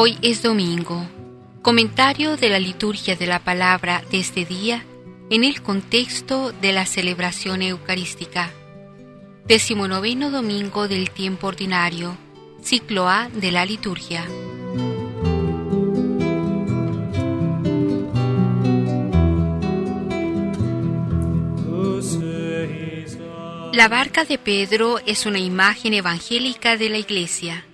Hoy es domingo. Comentario de la liturgia de la palabra de este día en el contexto de la celebración eucarística. Decimonoveno domingo del tiempo ordinario, ciclo A de la liturgia. La barca de Pedro es una imagen evangélica de la iglesia.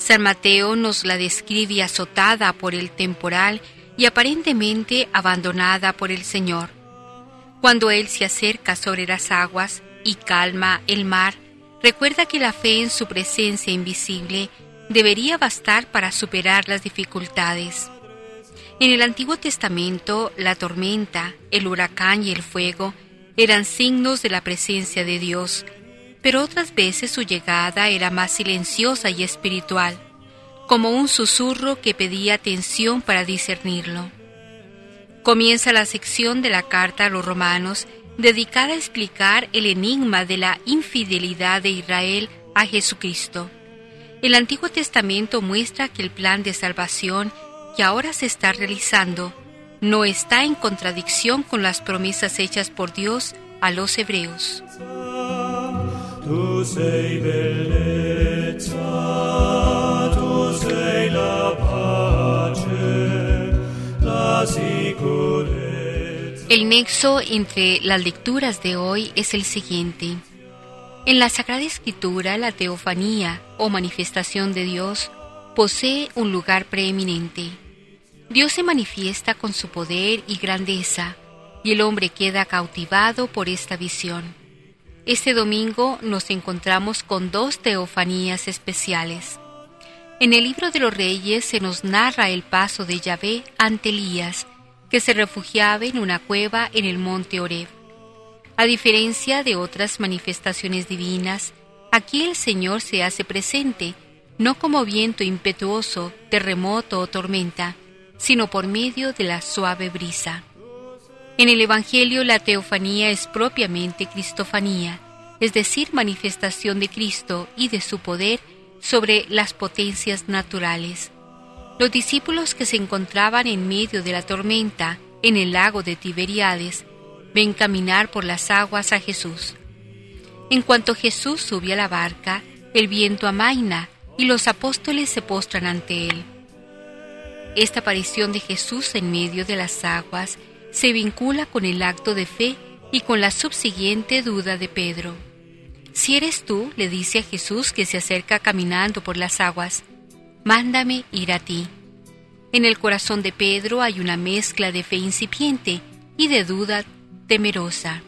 San Mateo nos la describe azotada por el temporal y aparentemente abandonada por el Señor. Cuando Él se acerca sobre las aguas y calma el mar, recuerda que la fe en su presencia invisible debería bastar para superar las dificultades. En el Antiguo Testamento, la tormenta, el huracán y el fuego eran signos de la presencia de Dios, pero otras veces su llegada era más silenciosa y espiritual, como un susurro que pedía atención para discernirlo. Comienza la sección de la carta a los romanos dedicada a explicar el enigma de la infidelidad de Israel a Jesucristo. El Antiguo Testamento muestra que el plan de salvación que ahora se está realizando no está en contradicción con las promesas hechas por Dios a los hebreos. El nexo entre las lecturas de hoy es el siguiente. En la Sagrada Escritura, la teofanía o manifestación de Dios posee un lugar preeminente. Dios se manifiesta con su poder y grandeza, y el hombre queda cautivado por esta visión. Este domingo nos encontramos con dos teofanías especiales. En el libro de los reyes se nos narra el paso de Yahvé ante Elías, que se refugiaba en una cueva en el monte Oreb. A diferencia de otras manifestaciones divinas, aquí el Señor se hace presente, no como viento impetuoso, terremoto o tormenta, sino por medio de la suave brisa. En el Evangelio la teofanía es propiamente cristofanía, es decir, manifestación de Cristo y de su poder sobre las potencias naturales. Los discípulos que se encontraban en medio de la tormenta en el lago de Tiberíades ven caminar por las aguas a Jesús. En cuanto Jesús sube a la barca, el viento amaina y los apóstoles se postran ante él. Esta aparición de Jesús en medio de las aguas se vincula con el acto de fe y con la subsiguiente duda de Pedro. Si eres tú, le dice a Jesús que se acerca caminando por las aguas, mándame ir a ti. En el corazón de Pedro hay una mezcla de fe incipiente y de duda temerosa.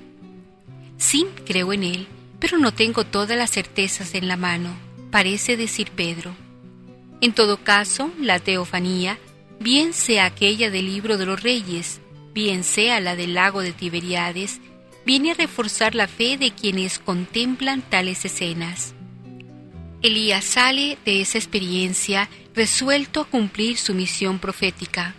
Sí, creo en él, pero no tengo todas las certezas en la mano, parece decir Pedro. En todo caso, la teofanía, bien sea aquella del libro de los reyes, bien sea la del lago de Tiberíades, viene a reforzar la fe de quienes contemplan tales escenas. Elías sale de esa experiencia resuelto a cumplir su misión profética.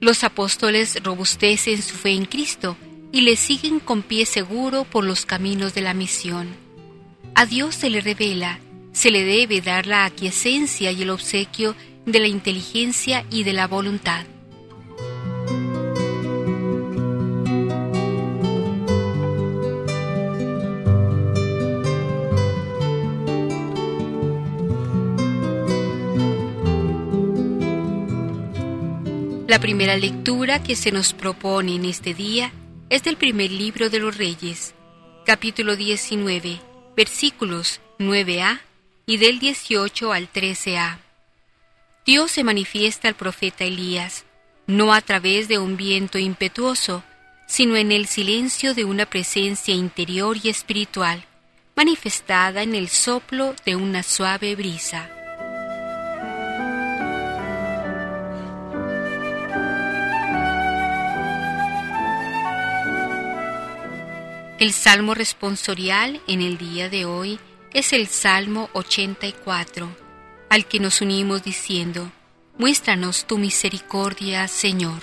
Los apóstoles robustecen su fe en Cristo y le siguen con pie seguro por los caminos de la misión. A Dios se le revela, se le debe dar la aquiescencia y el obsequio de la inteligencia y de la voluntad. La primera lectura que se nos propone en este día es del primer libro de los Reyes, capítulo 19, versículos 9a y del 18 al 13a. Dios se manifiesta al profeta Elías, no a través de un viento impetuoso, sino en el silencio de una presencia interior y espiritual, manifestada en el soplo de una suave brisa. El salmo responsorial en el día de hoy es el Salmo 84, al que nos unimos diciendo, Muéstranos tu misericordia, Señor.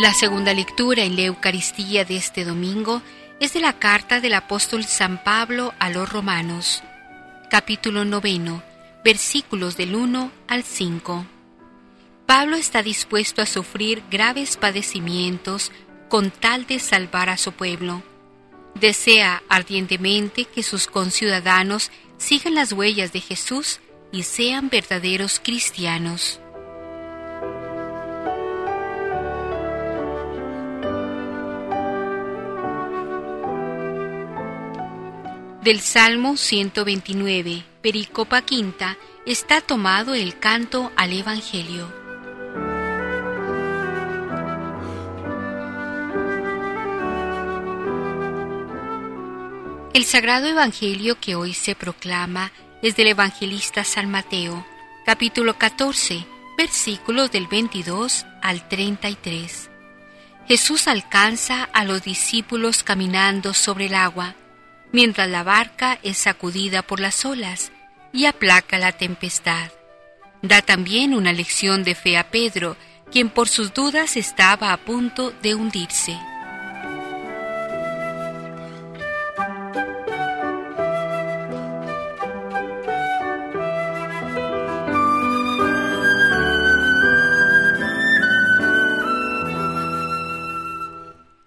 La segunda lectura en la Eucaristía de este domingo es de la carta del apóstol San Pablo a los romanos, capítulo noveno, versículos del 1 al 5. Pablo está dispuesto a sufrir graves padecimientos con tal de salvar a su pueblo. Desea ardientemente que sus conciudadanos sigan las huellas de Jesús y sean verdaderos cristianos. Del Salmo 129, Pericopa Quinta, está tomado el canto al Evangelio. El sagrado Evangelio que hoy se proclama es del evangelista San Mateo, capítulo 14, versículos del 22 al 33. Jesús alcanza a los discípulos caminando sobre el agua mientras la barca es sacudida por las olas y aplaca la tempestad. Da también una lección de fe a Pedro, quien por sus dudas estaba a punto de hundirse.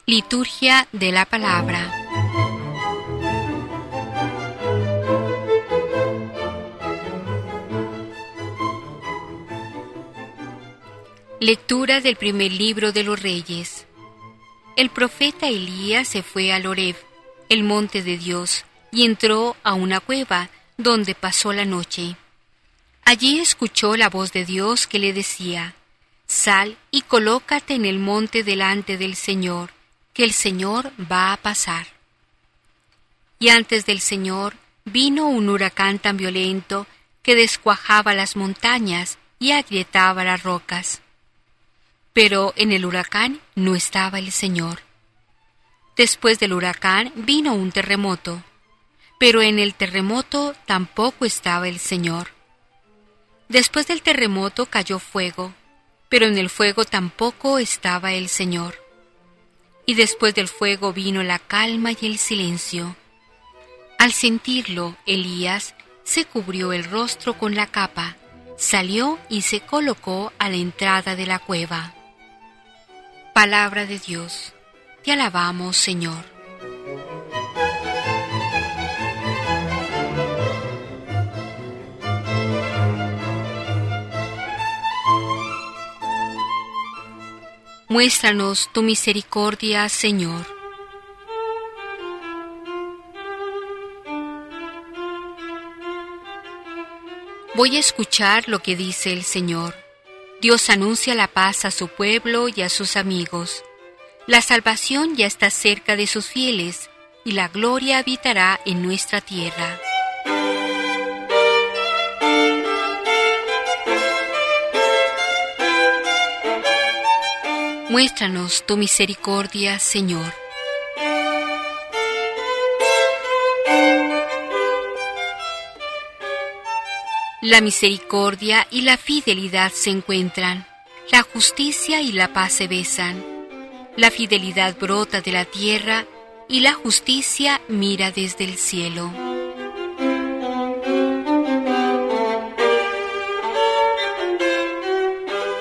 Liturgia de la Palabra Lectura del primer libro de los Reyes. El profeta Elías se fue a Loreb, el monte de Dios, y entró a una cueva, donde pasó la noche. Allí escuchó la voz de Dios que le decía, Sal y colócate en el monte delante del Señor, que el Señor va a pasar. Y antes del Señor vino un huracán tan violento que descuajaba las montañas y agrietaba las rocas. Pero en el huracán no estaba el Señor. Después del huracán vino un terremoto, pero en el terremoto tampoco estaba el Señor. Después del terremoto cayó fuego, pero en el fuego tampoco estaba el Señor. Y después del fuego vino la calma y el silencio. Al sentirlo, Elías se cubrió el rostro con la capa, salió y se colocó a la entrada de la cueva. Palabra de Dios. Te alabamos, Señor. Muéstranos tu misericordia, Señor. Voy a escuchar lo que dice el Señor. Dios anuncia la paz a su pueblo y a sus amigos. La salvación ya está cerca de sus fieles y la gloria habitará en nuestra tierra. Muéstranos tu misericordia, Señor. La misericordia y la fidelidad se encuentran, la justicia y la paz se besan. La fidelidad brota de la tierra y la justicia mira desde el cielo.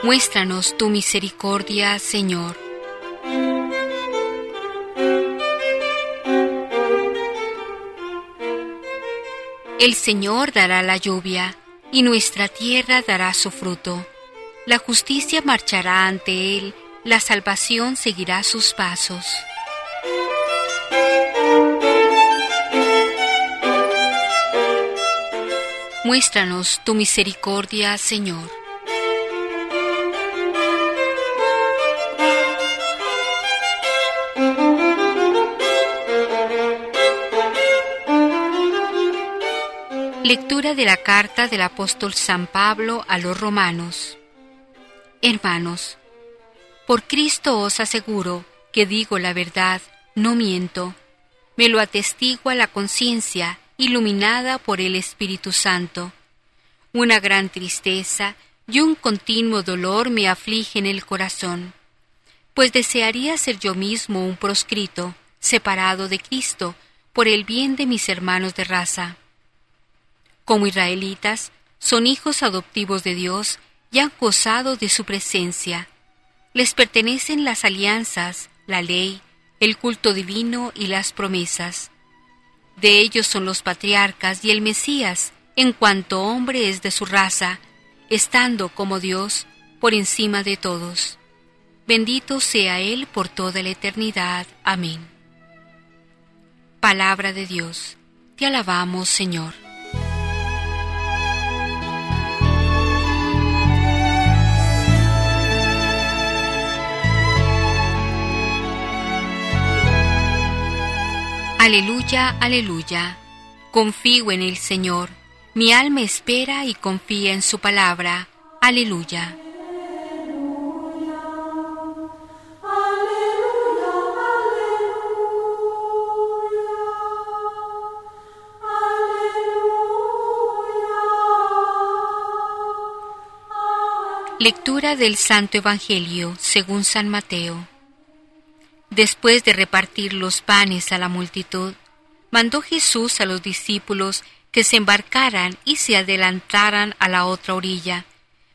Muéstranos tu misericordia, Señor. El Señor dará la lluvia y nuestra tierra dará su fruto. La justicia marchará ante él, la salvación seguirá sus pasos. Muéstranos tu misericordia, Señor. Lectura de la carta del apóstol San Pablo a los romanos. Hermanos, por Cristo os aseguro que digo la verdad, no miento. Me lo atestigua la conciencia, iluminada por el Espíritu Santo. Una gran tristeza y un continuo dolor me afligen el corazón pues desearía ser yo mismo un proscrito, separado de Cristo, por el bien de mis hermanos de raza. Como israelitas, son hijos adoptivos de Dios y han gozado de su presencia. Les pertenecen las alianzas, la ley, el culto divino y las promesas. De ellos son los patriarcas y el Mesías, en cuanto hombre es de su raza, estando como Dios por encima de todos. Bendito sea Él por toda la eternidad. Amén. Palabra de Dios. Te alabamos, Señor. Aleluya, aleluya. Confío en el Señor. Mi alma espera y confía en su palabra. Aleluya. Lectura del Santo Evangelio según San Mateo. Después de repartir los panes a la multitud, mandó Jesús a los discípulos que se embarcaran y se adelantaran a la otra orilla,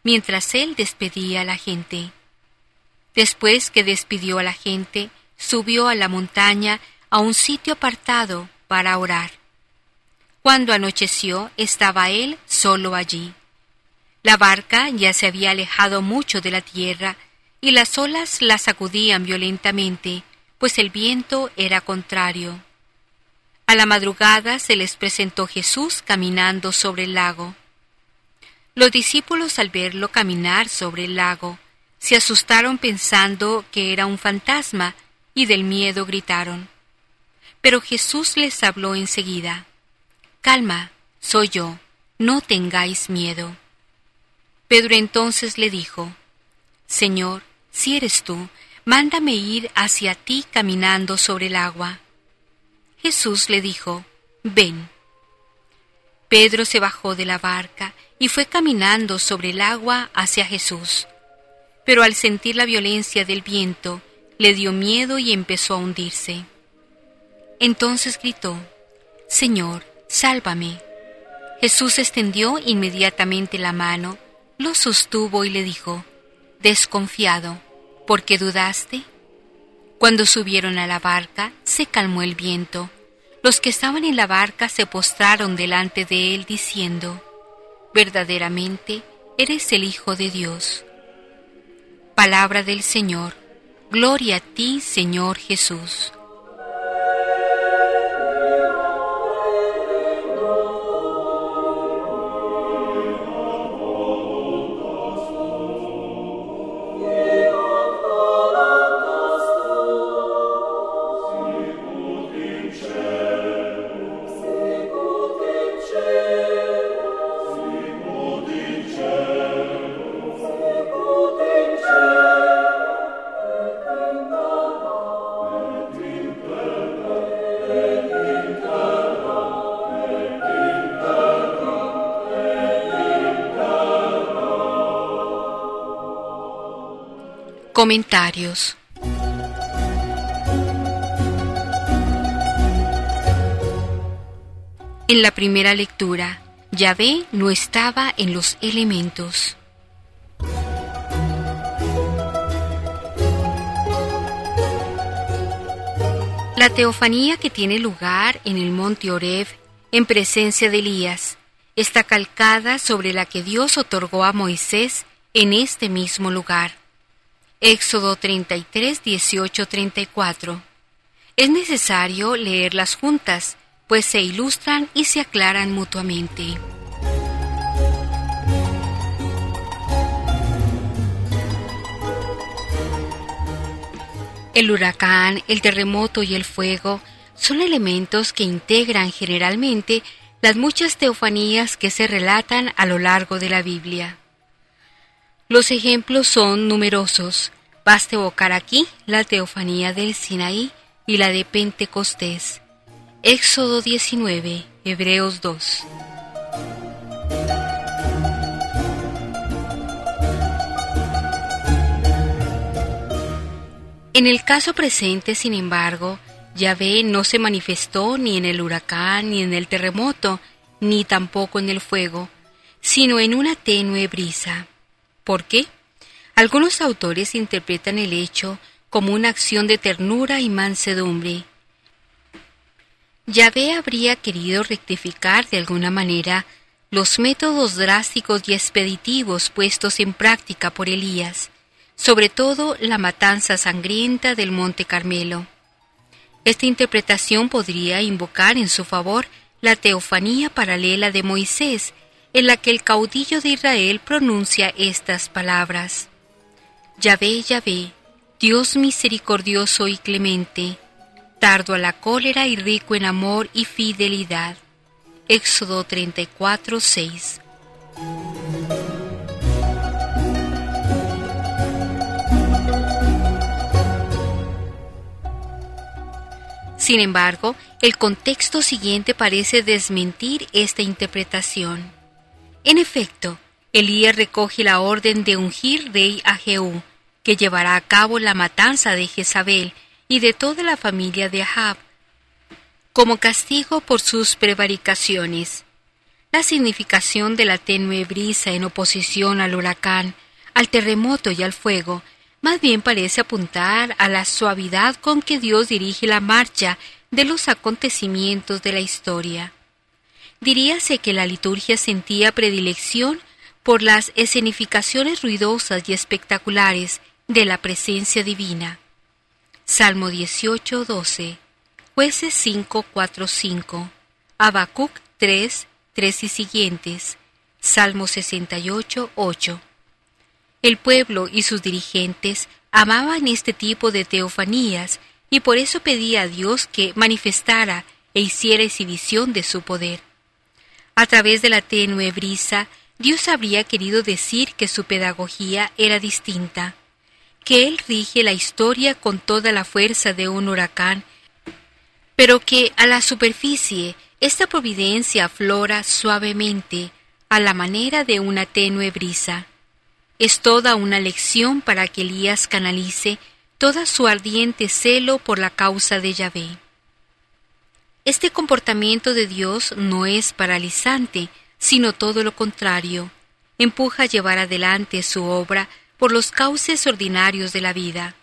mientras él despedía a la gente. Después que despidió a la gente, subió a la montaña a un sitio apartado para orar. Cuando anocheció, estaba él solo allí. La barca ya se había alejado mucho de la tierra y las olas la sacudían violentamente, pues el viento era contrario. A la madrugada se les presentó Jesús caminando sobre el lago. Los discípulos al verlo caminar sobre el lago se asustaron pensando que era un fantasma y del miedo gritaron. Pero Jesús les habló enseguida. Calma, soy yo, no tengáis miedo. Pedro entonces le dijo, Señor, si eres tú, mándame ir hacia ti caminando sobre el agua. Jesús le dijo, ven. Pedro se bajó de la barca y fue caminando sobre el agua hacia Jesús. Pero al sentir la violencia del viento, le dio miedo y empezó a hundirse. Entonces gritó, Señor, sálvame. Jesús extendió inmediatamente la mano, lo sostuvo y le dijo, Desconfiado, ¿por qué dudaste? Cuando subieron a la barca, se calmó el viento. Los que estaban en la barca se postraron delante de él diciendo, Verdaderamente eres el Hijo de Dios. Palabra del Señor. Gloria a ti, Señor Jesús. Comentarios En la primera lectura, Yahvé no estaba en los elementos. La teofanía que tiene lugar en el monte Oreb, en presencia de Elías, está calcada sobre la que Dios otorgó a Moisés en este mismo lugar. Éxodo 33, 18, 34. Es necesario leerlas juntas, pues se ilustran y se aclaran mutuamente. El huracán, el terremoto y el fuego son elementos que integran generalmente las muchas teofanías que se relatan a lo largo de la Biblia. Los ejemplos son numerosos. Baste evocar aquí la teofanía del Sinaí y la de Pentecostés. Éxodo 19, Hebreos 2. En el caso presente, sin embargo, Yahvé no se manifestó ni en el huracán, ni en el terremoto, ni tampoco en el fuego, sino en una tenue brisa. ¿Por qué? Algunos autores interpretan el hecho como una acción de ternura y mansedumbre. Yahvé habría querido rectificar de alguna manera los métodos drásticos y expeditivos puestos en práctica por Elías, sobre todo la matanza sangrienta del Monte Carmelo. Esta interpretación podría invocar en su favor la teofanía paralela de Moisés, en la que el caudillo de Israel pronuncia estas palabras. Yahvé, Yahvé, Dios misericordioso y clemente, tardo a la cólera y rico en amor y fidelidad. Éxodo 34, 6. Sin embargo, el contexto siguiente parece desmentir esta interpretación. En efecto, Elías recoge la orden de ungir rey a Jehú, que llevará a cabo la matanza de Jezabel y de toda la familia de Ahab, como castigo por sus prevaricaciones. La significación de la tenue brisa en oposición al huracán, al terremoto y al fuego más bien parece apuntar a la suavidad con que Dios dirige la marcha de los acontecimientos de la historia. Diríase que la liturgia sentía predilección por las escenificaciones ruidosas y espectaculares de la presencia divina. Salmo 18, 12, Jueces 5, 4, 5, Habacuc 3, 3 y siguientes, Salmo 68, 8. El pueblo y sus dirigentes amaban este tipo de teofanías y por eso pedía a Dios que manifestara e hiciera exhibición de su poder. A través de la tenue brisa, Dios habría querido decir que su pedagogía era distinta, que Él rige la historia con toda la fuerza de un huracán, pero que a la superficie esta providencia aflora suavemente a la manera de una tenue brisa. Es toda una lección para que Elías canalice toda su ardiente celo por la causa de Yahvé. Este comportamiento de Dios no es paralizante, sino todo lo contrario. Empuja a llevar adelante su obra por los cauces ordinarios de la vida.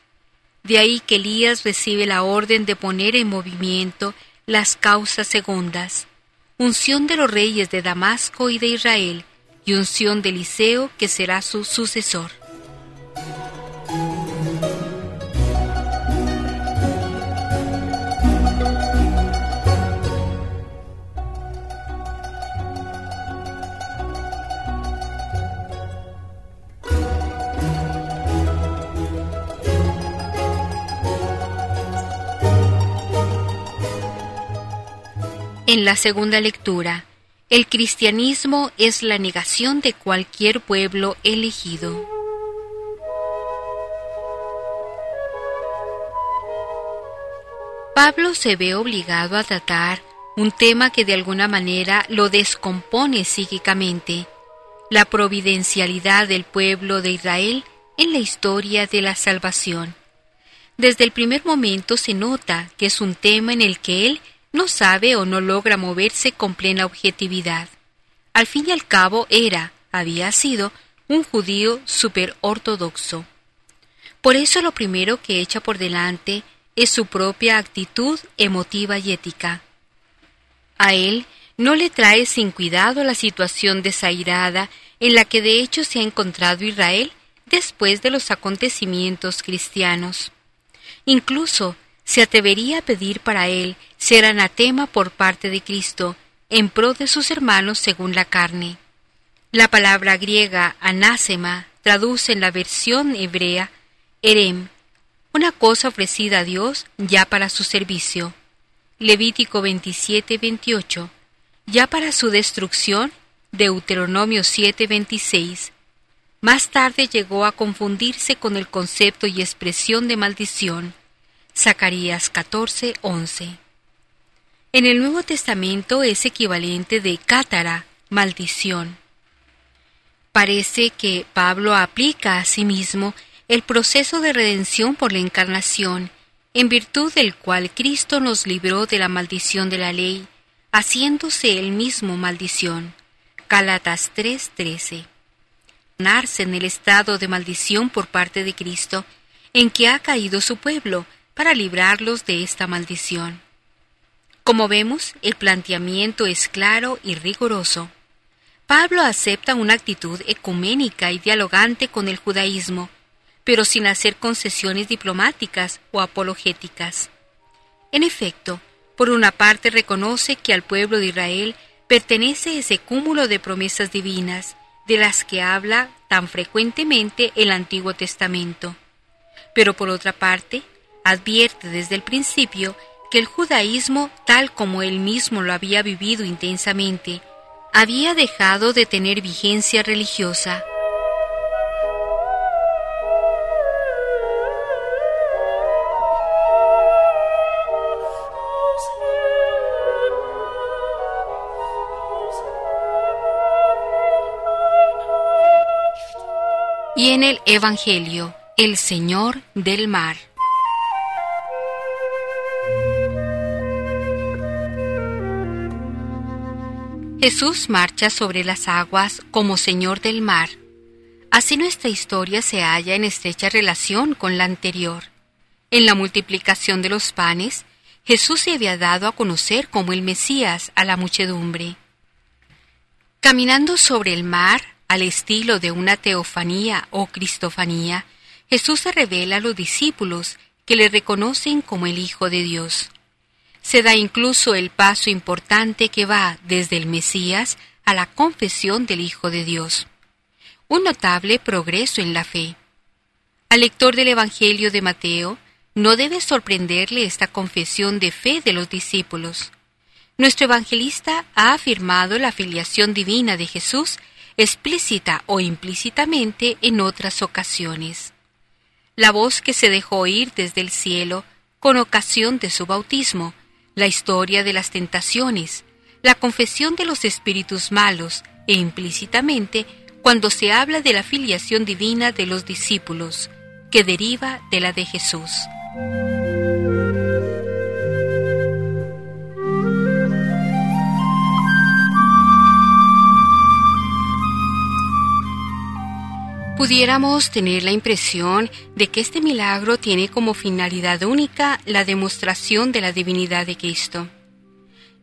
De ahí que Elías recibe la orden de poner en movimiento las causas segundas, unción de los reyes de Damasco y de Israel, y unción de Eliseo que será su sucesor. En la segunda lectura, el cristianismo es la negación de cualquier pueblo elegido. Pablo se ve obligado a tratar un tema que de alguna manera lo descompone psíquicamente, la providencialidad del pueblo de Israel en la historia de la salvación. Desde el primer momento se nota que es un tema en el que él no sabe o no logra moverse con plena objetividad. Al fin y al cabo era, había sido, un judío ortodoxo. Por eso lo primero que echa por delante es su propia actitud emotiva y ética. A él no le trae sin cuidado la situación desairada en la que de hecho se ha encontrado Israel después de los acontecimientos cristianos. Incluso se atrevería a pedir para él ser anatema por parte de Cristo en pro de sus hermanos según la carne. La palabra griega anásema traduce en la versión hebrea erem, una cosa ofrecida a Dios ya para su servicio. Levítico 27-28, ya para su destrucción, Deuteronomio 7-26. Más tarde llegó a confundirse con el concepto y expresión de maldición. Zacarías 14, 11. En el Nuevo Testamento es equivalente de cátara, maldición. Parece que Pablo aplica a sí mismo el proceso de redención por la encarnación, en virtud del cual Cristo nos libró de la maldición de la ley, haciéndose él mismo maldición. Galatas 3:13. Narse en el estado de maldición por parte de Cristo, en que ha caído su pueblo, para librarlos de esta maldición. Como vemos, el planteamiento es claro y riguroso. Pablo acepta una actitud ecuménica y dialogante con el judaísmo, pero sin hacer concesiones diplomáticas o apologéticas. En efecto, por una parte reconoce que al pueblo de Israel pertenece ese cúmulo de promesas divinas de las que habla tan frecuentemente el Antiguo Testamento. Pero por otra parte, advierte desde el principio que el judaísmo, tal como él mismo lo había vivido intensamente, había dejado de tener vigencia religiosa. Y en el Evangelio, el Señor del Mar. Jesús marcha sobre las aguas como Señor del mar. Así nuestra historia se halla en estrecha relación con la anterior. En la multiplicación de los panes, Jesús se había dado a conocer como el Mesías a la muchedumbre. Caminando sobre el mar, al estilo de una teofanía o cristofanía, Jesús se revela a los discípulos que le reconocen como el Hijo de Dios se da incluso el paso importante que va desde el Mesías a la confesión del Hijo de Dios. Un notable progreso en la fe. Al lector del Evangelio de Mateo no debe sorprenderle esta confesión de fe de los discípulos. Nuestro evangelista ha afirmado la filiación divina de Jesús explícita o implícitamente en otras ocasiones. La voz que se dejó oír desde el cielo con ocasión de su bautismo la historia de las tentaciones, la confesión de los espíritus malos e implícitamente cuando se habla de la filiación divina de los discípulos, que deriva de la de Jesús. Pudiéramos tener la impresión de que este milagro tiene como finalidad única la demostración de la divinidad de Cristo.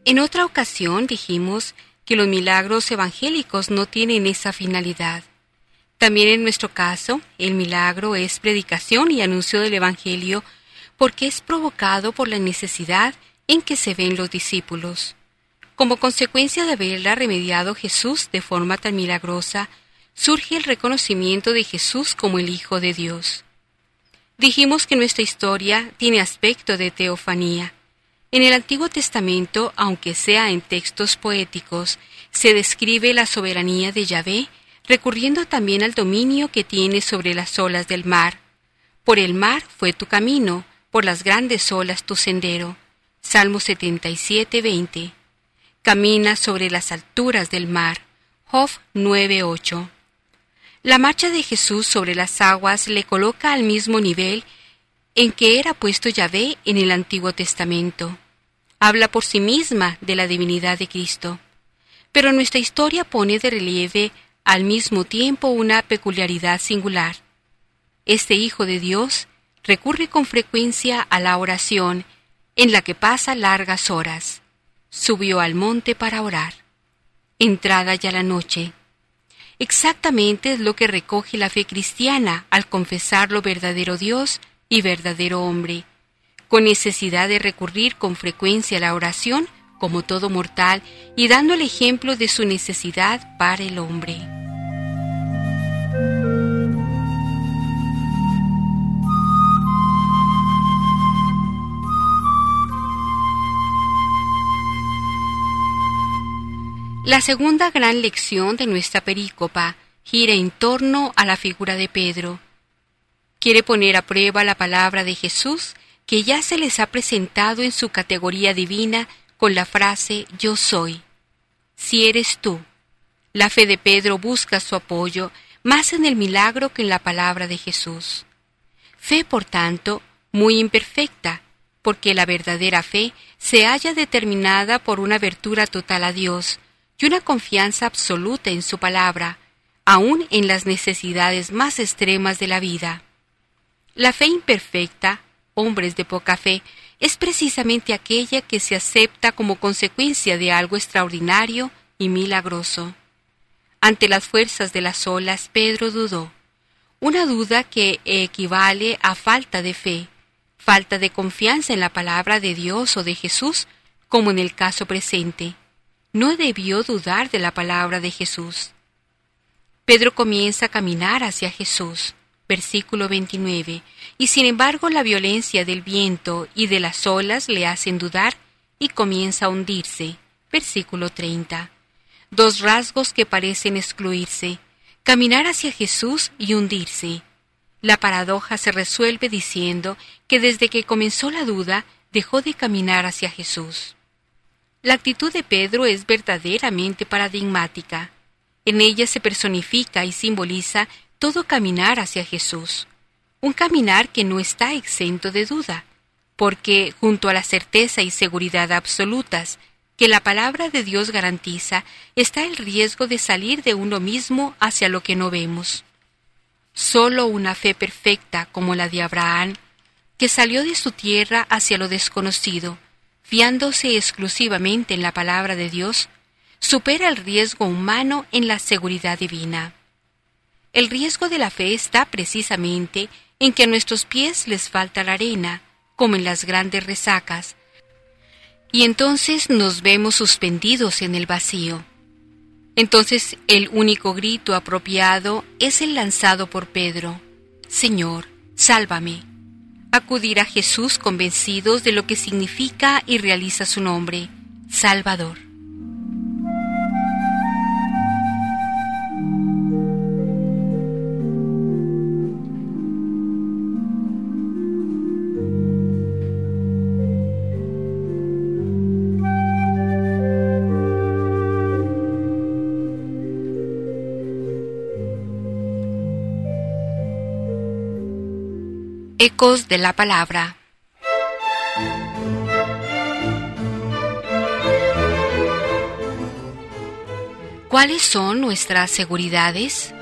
En otra ocasión dijimos que los milagros evangélicos no tienen esa finalidad. También en nuestro caso, el milagro es predicación y anuncio del Evangelio porque es provocado por la necesidad en que se ven los discípulos. Como consecuencia de haberla remediado Jesús de forma tan milagrosa, surge el reconocimiento de Jesús como el Hijo de Dios. Dijimos que nuestra historia tiene aspecto de teofanía. En el Antiguo Testamento, aunque sea en textos poéticos, se describe la soberanía de Yahvé, recurriendo también al dominio que tiene sobre las olas del mar. Por el mar fue tu camino, por las grandes olas tu sendero. Salmo 77, 20. Camina sobre las alturas del mar. Job 9:8. La marcha de Jesús sobre las aguas le coloca al mismo nivel en que era puesto Yahvé en el Antiguo Testamento. Habla por sí misma de la divinidad de Cristo. Pero nuestra historia pone de relieve al mismo tiempo una peculiaridad singular. Este Hijo de Dios recurre con frecuencia a la oración, en la que pasa largas horas. Subió al monte para orar. Entrada ya la noche, Exactamente es lo que recoge la fe cristiana al confesar lo verdadero Dios y verdadero hombre, con necesidad de recurrir con frecuencia a la oración como todo mortal y dando el ejemplo de su necesidad para el hombre. La segunda gran lección de nuestra perícopa gira en torno a la figura de Pedro. Quiere poner a prueba la palabra de Jesús que ya se les ha presentado en su categoría divina con la frase Yo soy. Si eres tú. La fe de Pedro busca su apoyo más en el milagro que en la palabra de Jesús. Fe, por tanto, muy imperfecta, porque la verdadera fe se halla determinada por una abertura total a Dios y una confianza absoluta en su palabra, aun en las necesidades más extremas de la vida. La fe imperfecta, hombres de poca fe, es precisamente aquella que se acepta como consecuencia de algo extraordinario y milagroso. Ante las fuerzas de las olas, Pedro dudó, una duda que equivale a falta de fe, falta de confianza en la palabra de Dios o de Jesús, como en el caso presente. No debió dudar de la palabra de Jesús. Pedro comienza a caminar hacia Jesús, versículo 29, y sin embargo la violencia del viento y de las olas le hacen dudar y comienza a hundirse, versículo 30. Dos rasgos que parecen excluirse, caminar hacia Jesús y hundirse. La paradoja se resuelve diciendo que desde que comenzó la duda dejó de caminar hacia Jesús. La actitud de Pedro es verdaderamente paradigmática. En ella se personifica y simboliza todo caminar hacia Jesús, un caminar que no está exento de duda, porque junto a la certeza y seguridad absolutas que la palabra de Dios garantiza está el riesgo de salir de uno mismo hacia lo que no vemos. Solo una fe perfecta como la de Abraham, que salió de su tierra hacia lo desconocido, fiándose exclusivamente en la palabra de Dios, supera el riesgo humano en la seguridad divina. El riesgo de la fe está precisamente en que a nuestros pies les falta la arena, como en las grandes resacas, y entonces nos vemos suspendidos en el vacío. Entonces el único grito apropiado es el lanzado por Pedro, Señor, sálvame. Acudir a Jesús convencidos de lo que significa y realiza su nombre, Salvador. De la Palabra. ¿Cuáles son nuestras seguridades?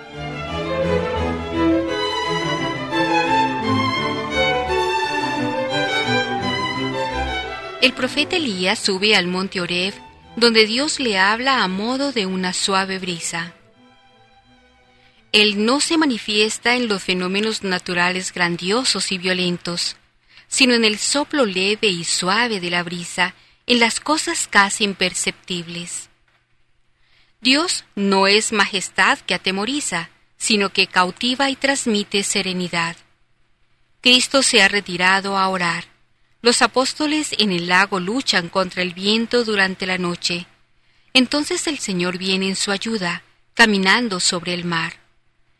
El profeta Elías sube al monte Oreb, donde Dios le habla a modo de una suave brisa. Él no se manifiesta en los fenómenos naturales grandiosos y violentos, sino en el soplo leve y suave de la brisa, en las cosas casi imperceptibles. Dios no es majestad que atemoriza, sino que cautiva y transmite serenidad. Cristo se ha retirado a orar. Los apóstoles en el lago luchan contra el viento durante la noche. Entonces el Señor viene en su ayuda, caminando sobre el mar.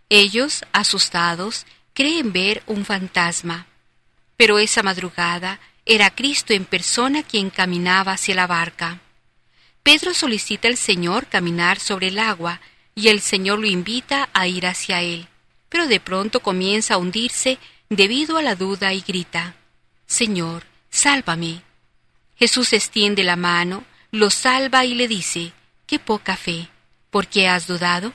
Ellos, asustados, creen ver un fantasma. Pero esa madrugada era Cristo en persona quien caminaba hacia la barca. Pedro solicita al Señor caminar sobre el agua y el Señor lo invita a ir hacia él, pero de pronto comienza a hundirse debido a la duda y grita, Señor, sálvame. Jesús extiende la mano, lo salva y le dice, qué poca fe, ¿por qué has dudado?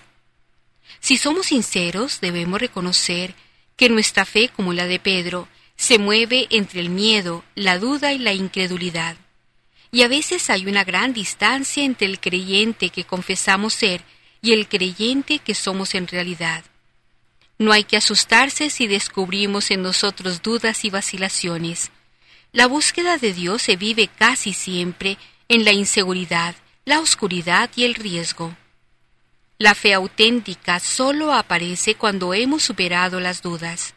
Si somos sinceros, debemos reconocer que nuestra fe, como la de Pedro, se mueve entre el miedo, la duda y la incredulidad. Y a veces hay una gran distancia entre el creyente que confesamos ser y el creyente que somos en realidad. No hay que asustarse si descubrimos en nosotros dudas y vacilaciones. La búsqueda de Dios se vive casi siempre en la inseguridad, la oscuridad y el riesgo. La fe auténtica solo aparece cuando hemos superado las dudas.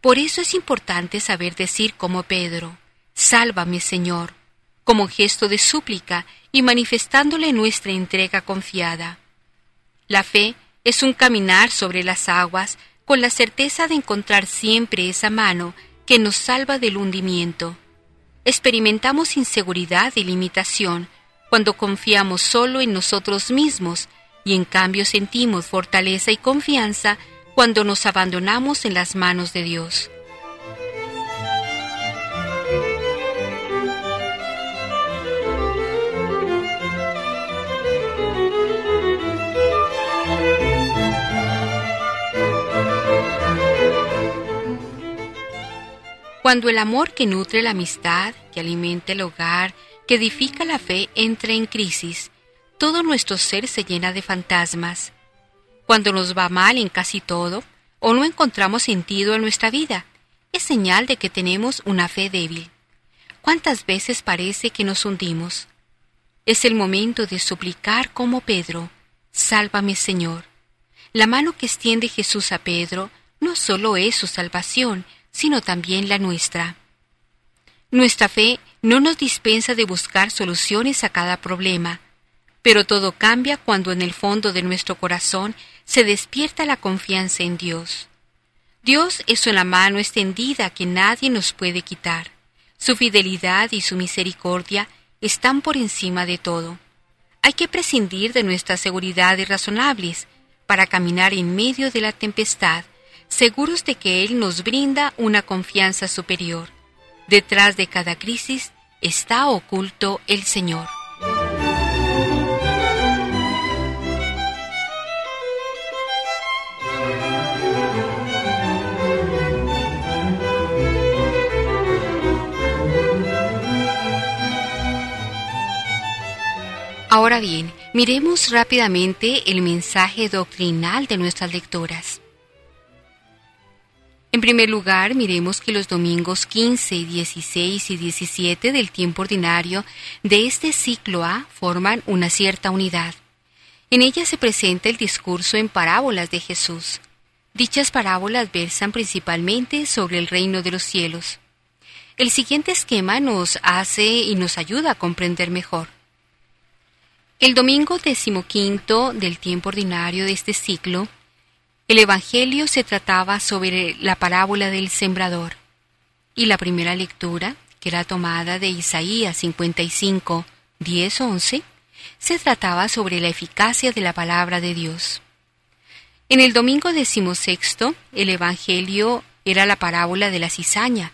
Por eso es importante saber decir como Pedro, Sálvame Señor, como gesto de súplica y manifestándole nuestra entrega confiada. La fe es un caminar sobre las aguas con la certeza de encontrar siempre esa mano que nos salva del hundimiento. Experimentamos inseguridad y limitación cuando confiamos solo en nosotros mismos y en cambio sentimos fortaleza y confianza cuando nos abandonamos en las manos de Dios. Cuando el amor que nutre la amistad, que alimenta el hogar, que edifica la fe, entre en crisis, todo nuestro ser se llena de fantasmas. Cuando nos va mal en casi todo, o no encontramos sentido en nuestra vida, es señal de que tenemos una fe débil. ¿Cuántas veces parece que nos hundimos? Es el momento de suplicar como Pedro, Sálvame Señor. La mano que extiende Jesús a Pedro no solo es su salvación, sino también la nuestra. Nuestra fe no nos dispensa de buscar soluciones a cada problema, pero todo cambia cuando en el fondo de nuestro corazón se despierta la confianza en Dios. Dios es una mano extendida que nadie nos puede quitar. Su fidelidad y su misericordia están por encima de todo. Hay que prescindir de nuestras seguridades razonables para caminar en medio de la tempestad, seguros de que Él nos brinda una confianza superior. Detrás de cada crisis está oculto el Señor. Ahora bien, miremos rápidamente el mensaje doctrinal de nuestras lecturas. En primer lugar, miremos que los domingos 15, 16 y 17 del tiempo ordinario de este ciclo A forman una cierta unidad. En ella se presenta el discurso en parábolas de Jesús. Dichas parábolas versan principalmente sobre el reino de los cielos. El siguiente esquema nos hace y nos ayuda a comprender mejor. El domingo decimoquinto del tiempo ordinario de este ciclo, el Evangelio se trataba sobre la parábola del sembrador, y la primera lectura, que era tomada de Isaías 55, 10, 11, se trataba sobre la eficacia de la palabra de Dios. En el domingo decimosexto, el Evangelio era la parábola de la cizaña,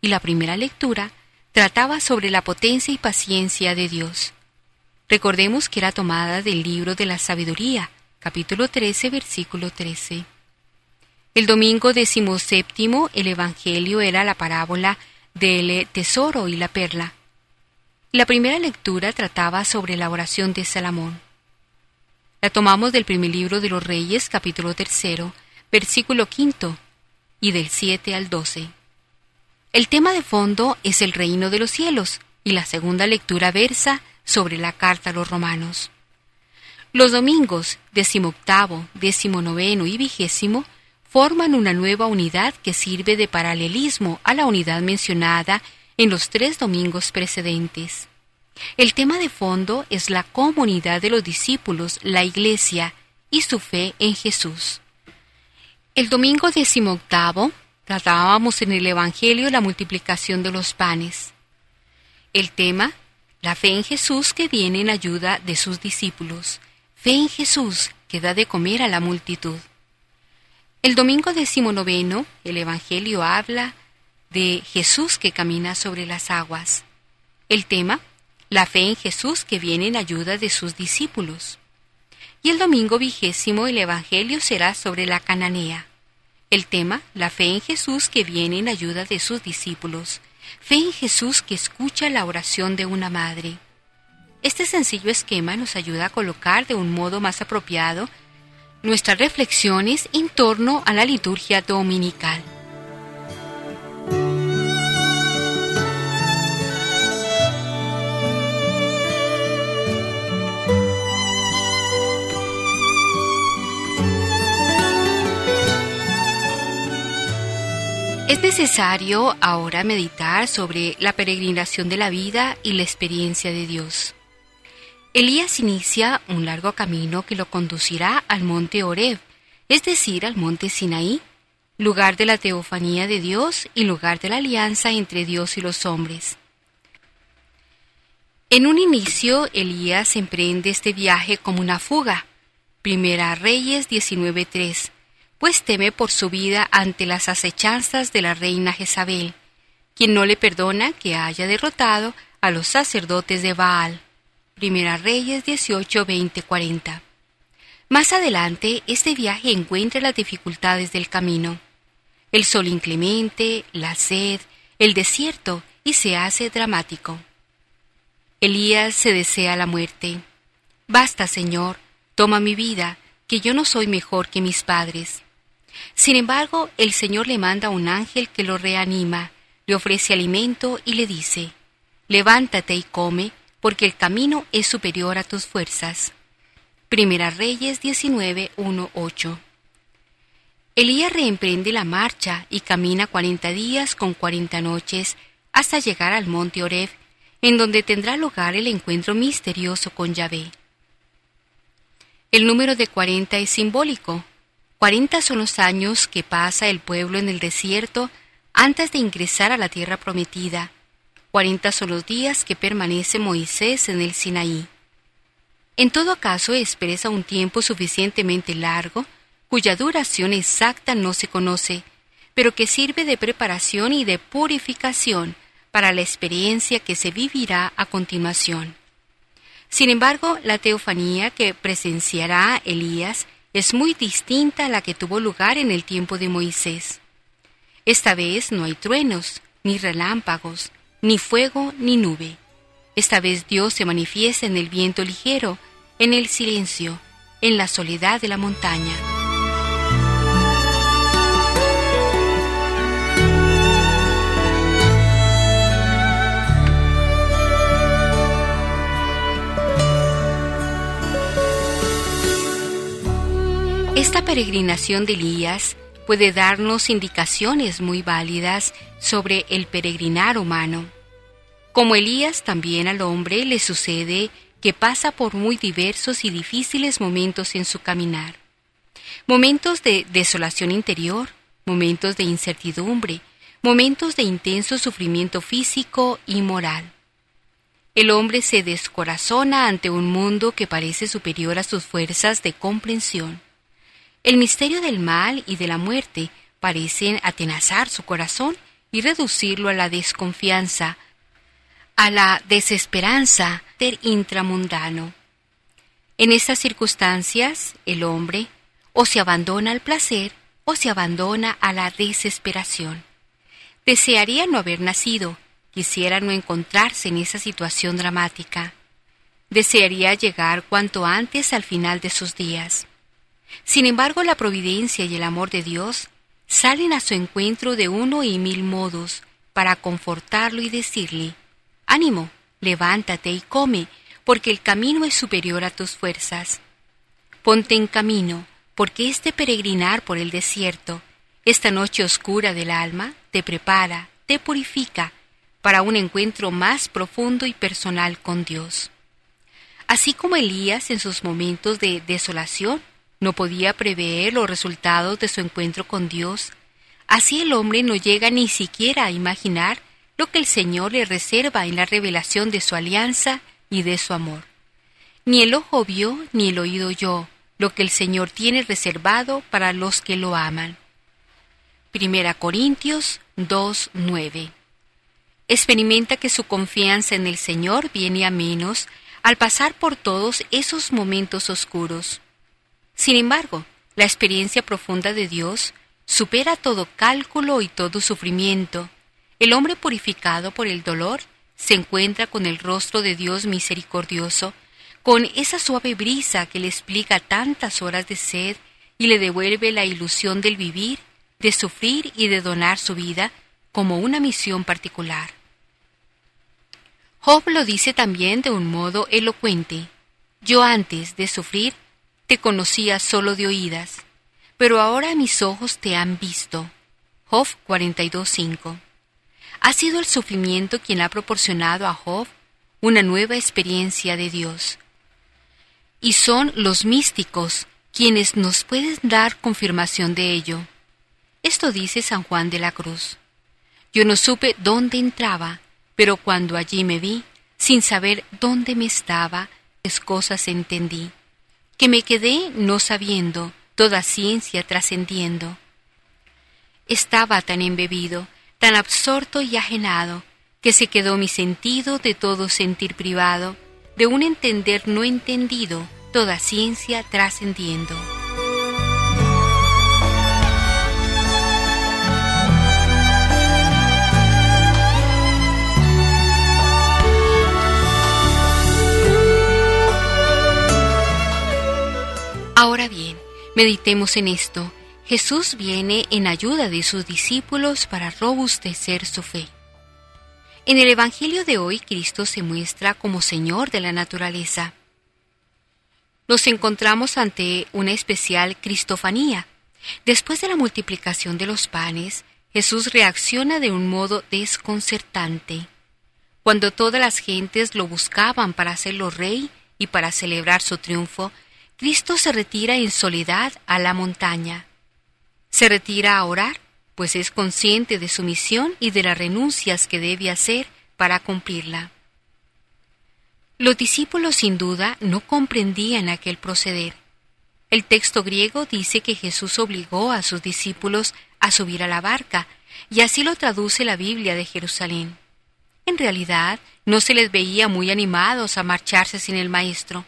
y la primera lectura trataba sobre la potencia y paciencia de Dios. Recordemos que era tomada del libro de la sabiduría, capítulo 13, versículo 13. El domingo decimoséptimo, el Evangelio era la parábola del tesoro y la perla. La primera lectura trataba sobre la oración de Salomón. La tomamos del primer libro de los Reyes, capítulo 3, versículo 5, y del 7 al 12. El tema de fondo es el reino de los cielos, y la segunda lectura versa sobre la carta a los romanos. Los domingos decimoctavo, decimonoveno y vigésimo forman una nueva unidad que sirve de paralelismo a la unidad mencionada en los tres domingos precedentes. El tema de fondo es la comunidad de los discípulos, la Iglesia y su fe en Jesús. El domingo decimoctavo tratábamos en el Evangelio la multiplicación de los panes. El tema la fe en Jesús que viene en ayuda de sus discípulos. Fe en Jesús que da de comer a la multitud. El domingo decimonoveno, el Evangelio habla de Jesús que camina sobre las aguas. El tema, la fe en Jesús que viene en ayuda de sus discípulos. Y el domingo vigésimo, el Evangelio será sobre la cananea. El tema, la fe en Jesús que viene en ayuda de sus discípulos. Fe en Jesús que escucha la oración de una madre. Este sencillo esquema nos ayuda a colocar de un modo más apropiado nuestras reflexiones en torno a la liturgia dominical. Es necesario ahora meditar sobre la peregrinación de la vida y la experiencia de Dios. Elías inicia un largo camino que lo conducirá al monte Oreb, es decir, al monte Sinaí, lugar de la teofanía de Dios y lugar de la alianza entre Dios y los hombres. En un inicio, Elías emprende este viaje como una fuga. Primera Reyes 19.3 pues teme por su vida ante las acechanzas de la reina Jezabel, quien no le perdona que haya derrotado a los sacerdotes de Baal. Primera Reyes 18, 20, 40. Más adelante, este viaje encuentra las dificultades del camino. El sol inclemente, la sed, el desierto y se hace dramático. Elías se desea la muerte. Basta, Señor, toma mi vida, que yo no soy mejor que mis padres. Sin embargo, el Señor le manda un ángel que lo reanima, le ofrece alimento y le dice, Levántate y come, porque el camino es superior a tus fuerzas. Primera Reyes 19, 8. Elías reemprende la marcha y camina cuarenta días con cuarenta noches hasta llegar al monte Oreb, en donde tendrá lugar el encuentro misterioso con Yahvé. El número de cuarenta es simbólico. Cuarenta son los años que pasa el pueblo en el desierto antes de ingresar a la tierra prometida. Cuarenta son los días que permanece Moisés en el Sinaí. En todo caso expresa un tiempo suficientemente largo, cuya duración exacta no se conoce, pero que sirve de preparación y de purificación para la experiencia que se vivirá a continuación. Sin embargo, la teofanía que presenciará Elías es muy distinta a la que tuvo lugar en el tiempo de Moisés. Esta vez no hay truenos, ni relámpagos, ni fuego, ni nube. Esta vez Dios se manifiesta en el viento ligero, en el silencio, en la soledad de la montaña. Esta peregrinación de Elías puede darnos indicaciones muy válidas sobre el peregrinar humano. Como Elías, también al hombre le sucede que pasa por muy diversos y difíciles momentos en su caminar. Momentos de desolación interior, momentos de incertidumbre, momentos de intenso sufrimiento físico y moral. El hombre se descorazona ante un mundo que parece superior a sus fuerzas de comprensión. El misterio del mal y de la muerte parecen atenazar su corazón y reducirlo a la desconfianza, a la desesperanza del intramundano. En estas circunstancias, el hombre o se abandona al placer o se abandona a la desesperación. Desearía no haber nacido, quisiera no encontrarse en esa situación dramática. Desearía llegar cuanto antes al final de sus días. Sin embargo, la providencia y el amor de Dios salen a su encuentro de uno y mil modos para confortarlo y decirle, ánimo, levántate y come, porque el camino es superior a tus fuerzas. Ponte en camino, porque este peregrinar por el desierto, esta noche oscura del alma, te prepara, te purifica, para un encuentro más profundo y personal con Dios. Así como Elías en sus momentos de desolación no podía prever los resultados de su encuentro con Dios. Así el hombre no llega ni siquiera a imaginar lo que el Señor le reserva en la revelación de su alianza y de su amor. Ni el ojo vio ni el oído oyó lo que el Señor tiene reservado para los que lo aman. Primera Corintios 2:9 Experimenta que su confianza en el Señor viene a menos al pasar por todos esos momentos oscuros. Sin embargo, la experiencia profunda de Dios supera todo cálculo y todo sufrimiento. El hombre purificado por el dolor se encuentra con el rostro de Dios misericordioso, con esa suave brisa que le explica tantas horas de sed y le devuelve la ilusión del vivir, de sufrir y de donar su vida como una misión particular. Job lo dice también de un modo elocuente. Yo antes de sufrir te conocía solo de oídas, pero ahora mis ojos te han visto. Job 42.5. Ha sido el sufrimiento quien ha proporcionado a Job una nueva experiencia de Dios. Y son los místicos quienes nos pueden dar confirmación de ello. Esto dice San Juan de la Cruz. Yo no supe dónde entraba, pero cuando allí me vi, sin saber dónde me estaba, es cosas entendí que me quedé no sabiendo, toda ciencia trascendiendo. Estaba tan embebido, tan absorto y ajenado, que se quedó mi sentido de todo sentir privado, de un entender no entendido, toda ciencia trascendiendo. Meditemos en esto. Jesús viene en ayuda de sus discípulos para robustecer su fe. En el Evangelio de hoy, Cristo se muestra como Señor de la naturaleza. Nos encontramos ante una especial cristofanía. Después de la multiplicación de los panes, Jesús reacciona de un modo desconcertante. Cuando todas las gentes lo buscaban para hacerlo rey y para celebrar su triunfo, Cristo se retira en soledad a la montaña. Se retira a orar, pues es consciente de su misión y de las renuncias que debe hacer para cumplirla. Los discípulos sin duda no comprendían aquel proceder. El texto griego dice que Jesús obligó a sus discípulos a subir a la barca, y así lo traduce la Biblia de Jerusalén. En realidad, no se les veía muy animados a marcharse sin el Maestro.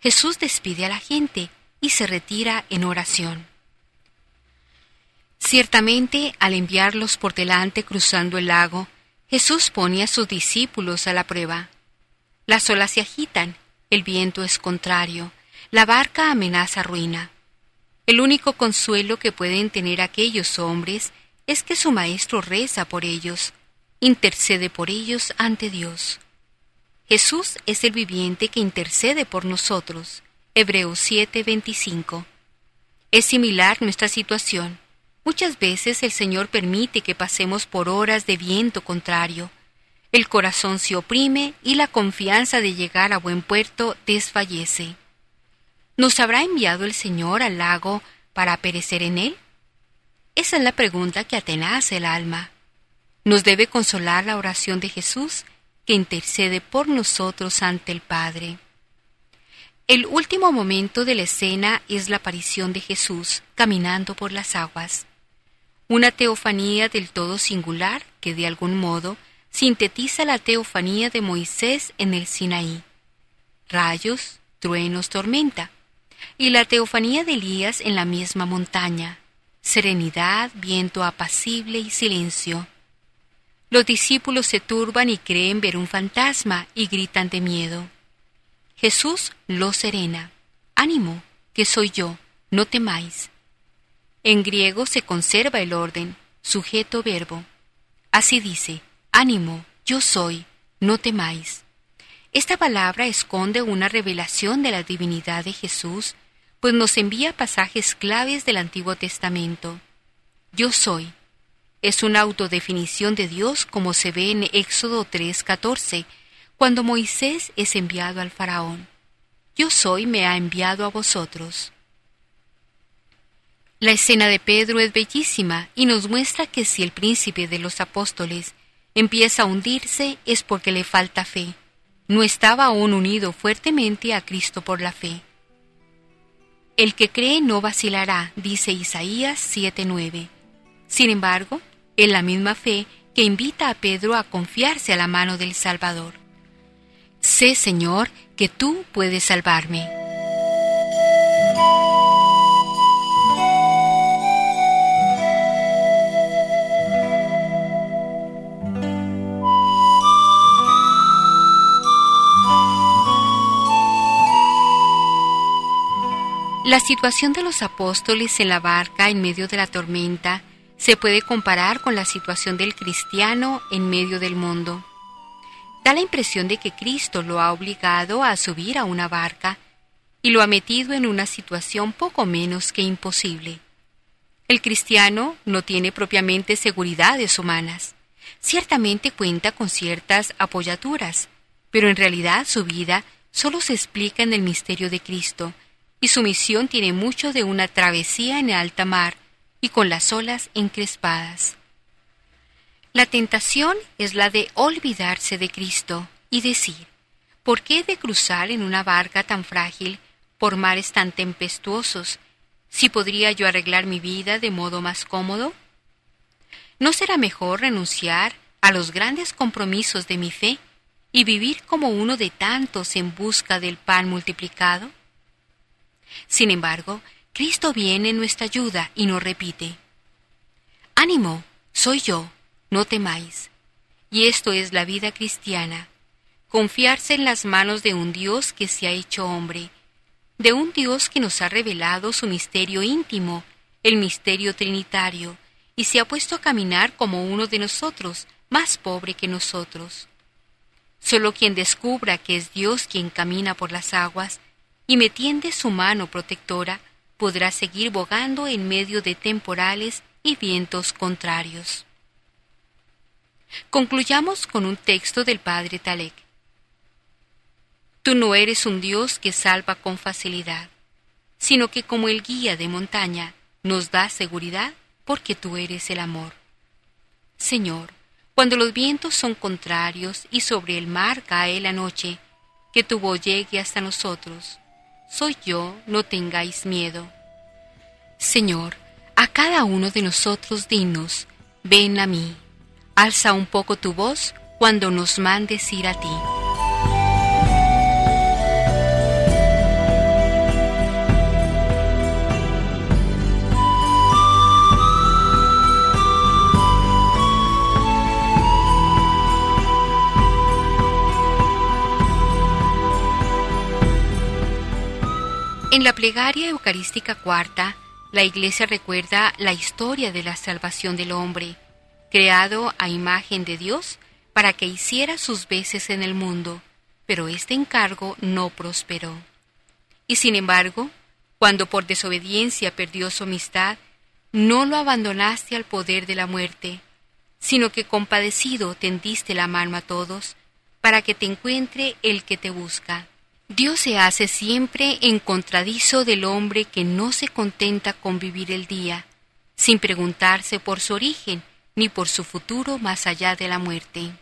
Jesús despide a la gente y se retira en oración. Ciertamente, al enviarlos por delante cruzando el lago, Jesús pone a sus discípulos a la prueba. Las olas se agitan, el viento es contrario, la barca amenaza ruina. El único consuelo que pueden tener aquellos hombres es que su Maestro reza por ellos, intercede por ellos ante Dios. Jesús es el viviente que intercede por nosotros. Hebreos 7:25. Es similar nuestra situación. Muchas veces el Señor permite que pasemos por horas de viento contrario. El corazón se oprime y la confianza de llegar a buen puerto desfallece. ¿Nos habrá enviado el Señor al lago para perecer en él? Esa es la pregunta que atenaza el alma. Nos debe consolar la oración de Jesús que intercede por nosotros ante el Padre. El último momento de la escena es la aparición de Jesús caminando por las aguas. Una teofanía del todo singular que de algún modo sintetiza la teofanía de Moisés en el Sinaí. Rayos, truenos, tormenta. Y la teofanía de Elías en la misma montaña. Serenidad, viento apacible y silencio. Los discípulos se turban y creen ver un fantasma y gritan de miedo. Jesús los serena. Ánimo, que soy yo, no temáis. En griego se conserva el orden, sujeto-verbo. Así dice, ánimo, yo soy, no temáis. Esta palabra esconde una revelación de la divinidad de Jesús, pues nos envía pasajes claves del Antiguo Testamento. Yo soy, es una autodefinición de Dios como se ve en Éxodo 3:14, cuando Moisés es enviado al faraón. Yo soy me ha enviado a vosotros. La escena de Pedro es bellísima y nos muestra que si el príncipe de los apóstoles empieza a hundirse es porque le falta fe. No estaba aún unido fuertemente a Cristo por la fe. El que cree no vacilará, dice Isaías 7:9. Sin embargo, es la misma fe que invita a Pedro a confiarse a la mano del Salvador. Sé, Señor, que tú puedes salvarme. La situación de los apóstoles en la barca en medio de la tormenta se puede comparar con la situación del cristiano en medio del mundo. Da la impresión de que Cristo lo ha obligado a subir a una barca y lo ha metido en una situación poco menos que imposible. El cristiano no tiene propiamente seguridades humanas. Ciertamente cuenta con ciertas apoyaturas, pero en realidad su vida solo se explica en el misterio de Cristo, y su misión tiene mucho de una travesía en alta mar, y con las olas encrespadas. La tentación es la de olvidarse de Cristo y decir, ¿por qué he de cruzar en una barca tan frágil por mares tan tempestuosos si podría yo arreglar mi vida de modo más cómodo? ¿No será mejor renunciar a los grandes compromisos de mi fe y vivir como uno de tantos en busca del pan multiplicado? Sin embargo, Cristo viene en nuestra ayuda y nos repite, Ánimo, soy yo, no temáis. Y esto es la vida cristiana, confiarse en las manos de un Dios que se ha hecho hombre, de un Dios que nos ha revelado su misterio íntimo, el misterio trinitario, y se ha puesto a caminar como uno de nosotros, más pobre que nosotros. Solo quien descubra que es Dios quien camina por las aguas y me tiende su mano protectora, podrá seguir bogando en medio de temporales y vientos contrarios. Concluyamos con un texto del padre Talek. Tú no eres un Dios que salva con facilidad, sino que como el guía de montaña nos da seguridad porque tú eres el amor. Señor, cuando los vientos son contrarios y sobre el mar cae la noche, que tu voz llegue hasta nosotros. Soy yo, no tengáis miedo. Señor, a cada uno de nosotros dinos, ven a mí. Alza un poco tu voz cuando nos mandes ir a ti. En la plegaria eucarística cuarta, la Iglesia recuerda la historia de la salvación del hombre, creado a imagen de Dios para que hiciera sus veces en el mundo, pero este encargo no prosperó. Y sin embargo, cuando por desobediencia perdió su amistad, no lo abandonaste al poder de la muerte, sino que compadecido tendiste la mano a todos, para que te encuentre el que te busca. Dios se hace siempre en contradizo del hombre que no se contenta con vivir el día, sin preguntarse por su origen ni por su futuro más allá de la muerte.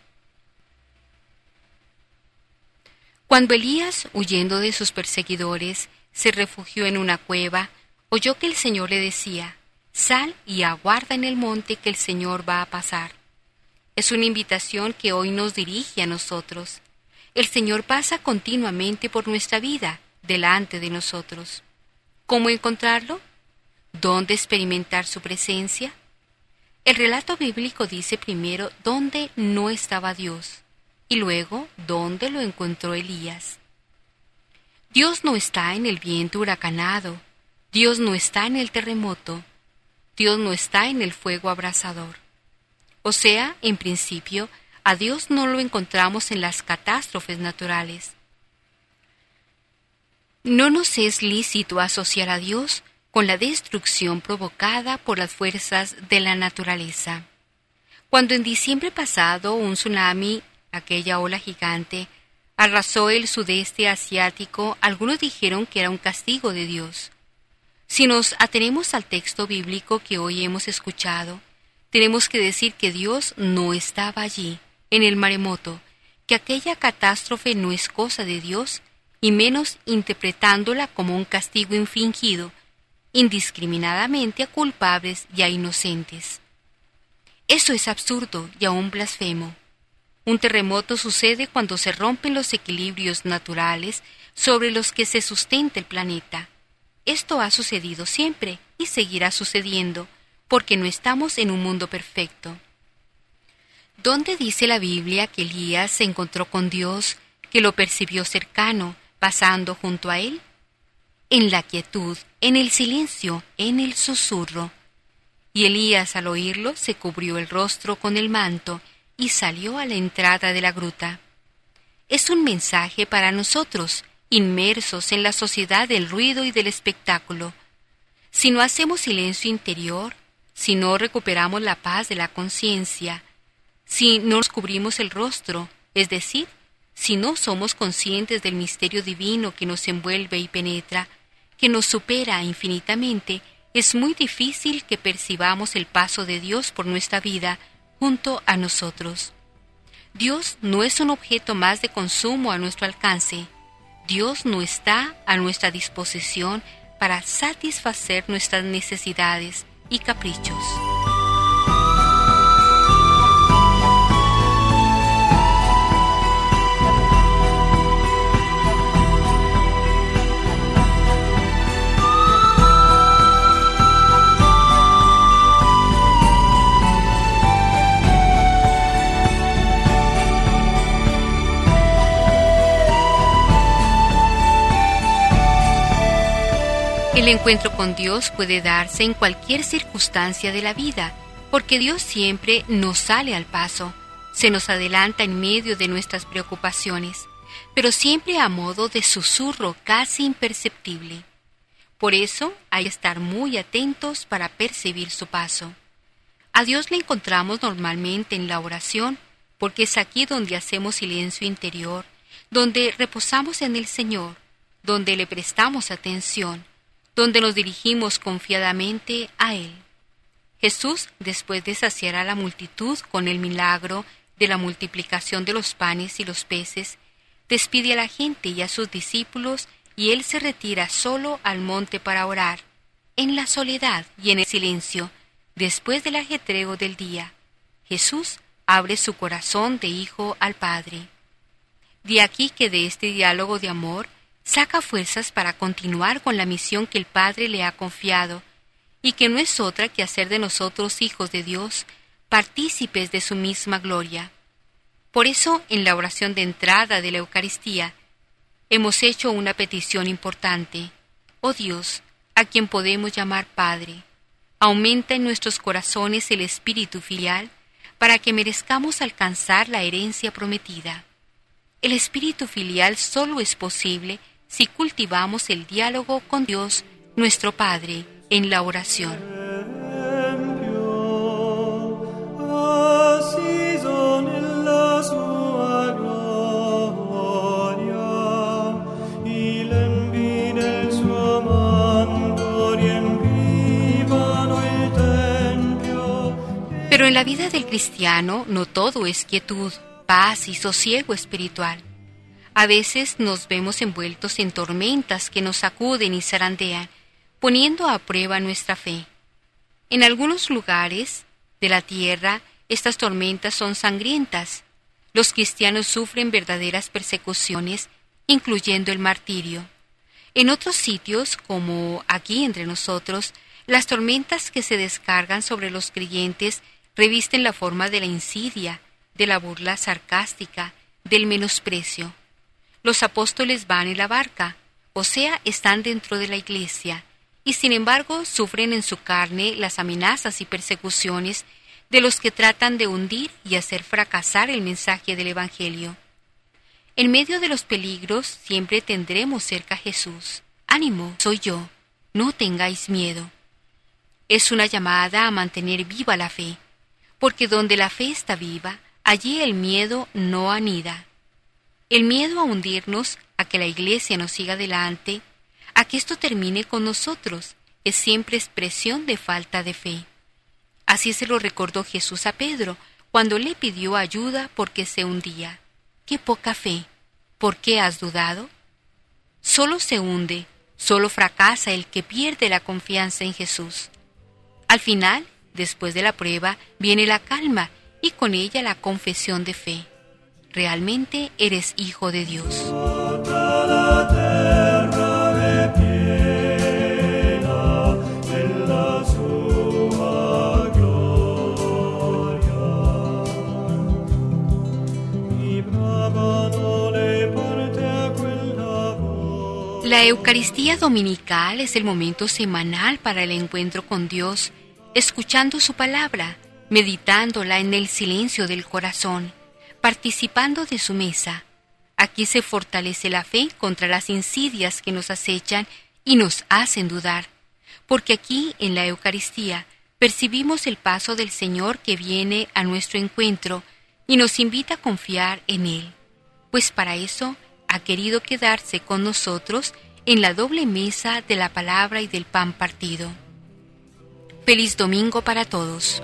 Cuando Elías, huyendo de sus perseguidores, se refugió en una cueva, oyó que el Señor le decía, Sal y aguarda en el monte que el Señor va a pasar. Es una invitación que hoy nos dirige a nosotros el Señor pasa continuamente por nuestra vida, delante de nosotros. ¿Cómo encontrarlo? ¿Dónde experimentar su presencia? El relato bíblico dice primero dónde no estaba Dios y luego dónde lo encontró Elías. Dios no está en el viento huracanado, Dios no está en el terremoto, Dios no está en el fuego abrasador. O sea, en principio, a Dios no lo encontramos en las catástrofes naturales. No nos es lícito asociar a Dios con la destrucción provocada por las fuerzas de la naturaleza. Cuando en diciembre pasado un tsunami, aquella ola gigante, arrasó el sudeste asiático, algunos dijeron que era un castigo de Dios. Si nos atenemos al texto bíblico que hoy hemos escuchado, tenemos que decir que Dios no estaba allí, en el maremoto que aquella catástrofe no es cosa de Dios y menos interpretándola como un castigo infringido indiscriminadamente a culpables y a inocentes. Eso es absurdo y aún blasfemo. Un terremoto sucede cuando se rompen los equilibrios naturales sobre los que se sustenta el planeta. Esto ha sucedido siempre y seguirá sucediendo, porque no estamos en un mundo perfecto. ¿Dónde dice la Biblia que Elías se encontró con Dios, que lo percibió cercano, pasando junto a él? En la quietud, en el silencio, en el susurro. Y Elías al oírlo se cubrió el rostro con el manto y salió a la entrada de la gruta. Es un mensaje para nosotros, inmersos en la sociedad del ruido y del espectáculo. Si no hacemos silencio interior, si no recuperamos la paz de la conciencia, si no nos cubrimos el rostro, es decir, si no somos conscientes del misterio divino que nos envuelve y penetra, que nos supera infinitamente, es muy difícil que percibamos el paso de Dios por nuestra vida junto a nosotros. Dios no es un objeto más de consumo a nuestro alcance. Dios no está a nuestra disposición para satisfacer nuestras necesidades y caprichos. El encuentro con Dios puede darse en cualquier circunstancia de la vida, porque Dios siempre nos sale al paso, se nos adelanta en medio de nuestras preocupaciones, pero siempre a modo de susurro casi imperceptible. Por eso hay que estar muy atentos para percibir su paso. A Dios le encontramos normalmente en la oración, porque es aquí donde hacemos silencio interior, donde reposamos en el Señor, donde le prestamos atención, donde nos dirigimos confiadamente a Él. Jesús, después de saciar a la multitud con el milagro de la multiplicación de los panes y los peces, despide a la gente y a sus discípulos y Él se retira solo al monte para orar, en la soledad y en el silencio, después del ajetreo del día. Jesús abre su corazón de hijo al Padre. De aquí que de este diálogo de amor saca fuerzas para continuar con la misión que el Padre le ha confiado, y que no es otra que hacer de nosotros hijos de Dios, partícipes de su misma gloria. Por eso, en la oración de entrada de la Eucaristía, hemos hecho una petición importante. Oh Dios, a quien podemos llamar Padre, aumenta en nuestros corazones el espíritu filial para que merezcamos alcanzar la herencia prometida. El espíritu filial solo es posible si cultivamos el diálogo con Dios, nuestro Padre, en la oración. Pero en la vida del cristiano no todo es quietud, paz y sosiego espiritual. A veces nos vemos envueltos en tormentas que nos sacuden y zarandean, poniendo a prueba nuestra fe. En algunos lugares de la tierra estas tormentas son sangrientas. Los cristianos sufren verdaderas persecuciones, incluyendo el martirio. En otros sitios, como aquí entre nosotros, las tormentas que se descargan sobre los creyentes revisten la forma de la insidia, de la burla sarcástica, del menosprecio. Los apóstoles van en la barca, o sea, están dentro de la iglesia, y sin embargo sufren en su carne las amenazas y persecuciones de los que tratan de hundir y hacer fracasar el mensaje del Evangelio. En medio de los peligros siempre tendremos cerca a Jesús. Ánimo, soy yo, no tengáis miedo. Es una llamada a mantener viva la fe porque donde la fe está viva, allí el miedo no anida. El miedo a hundirnos, a que la iglesia nos siga adelante, a que esto termine con nosotros, es siempre expresión de falta de fe. Así se lo recordó Jesús a Pedro cuando le pidió ayuda porque se hundía. ¡Qué poca fe! ¿Por qué has dudado? Solo se hunde, solo fracasa el que pierde la confianza en Jesús. Al final, Después de la prueba viene la calma y con ella la confesión de fe. Realmente eres hijo de Dios. La Eucaristía Dominical es el momento semanal para el encuentro con Dios escuchando su palabra, meditándola en el silencio del corazón, participando de su mesa. Aquí se fortalece la fe contra las insidias que nos acechan y nos hacen dudar, porque aquí en la Eucaristía percibimos el paso del Señor que viene a nuestro encuentro y nos invita a confiar en Él, pues para eso ha querido quedarse con nosotros en la doble mesa de la palabra y del pan partido. Feliz domingo para todos.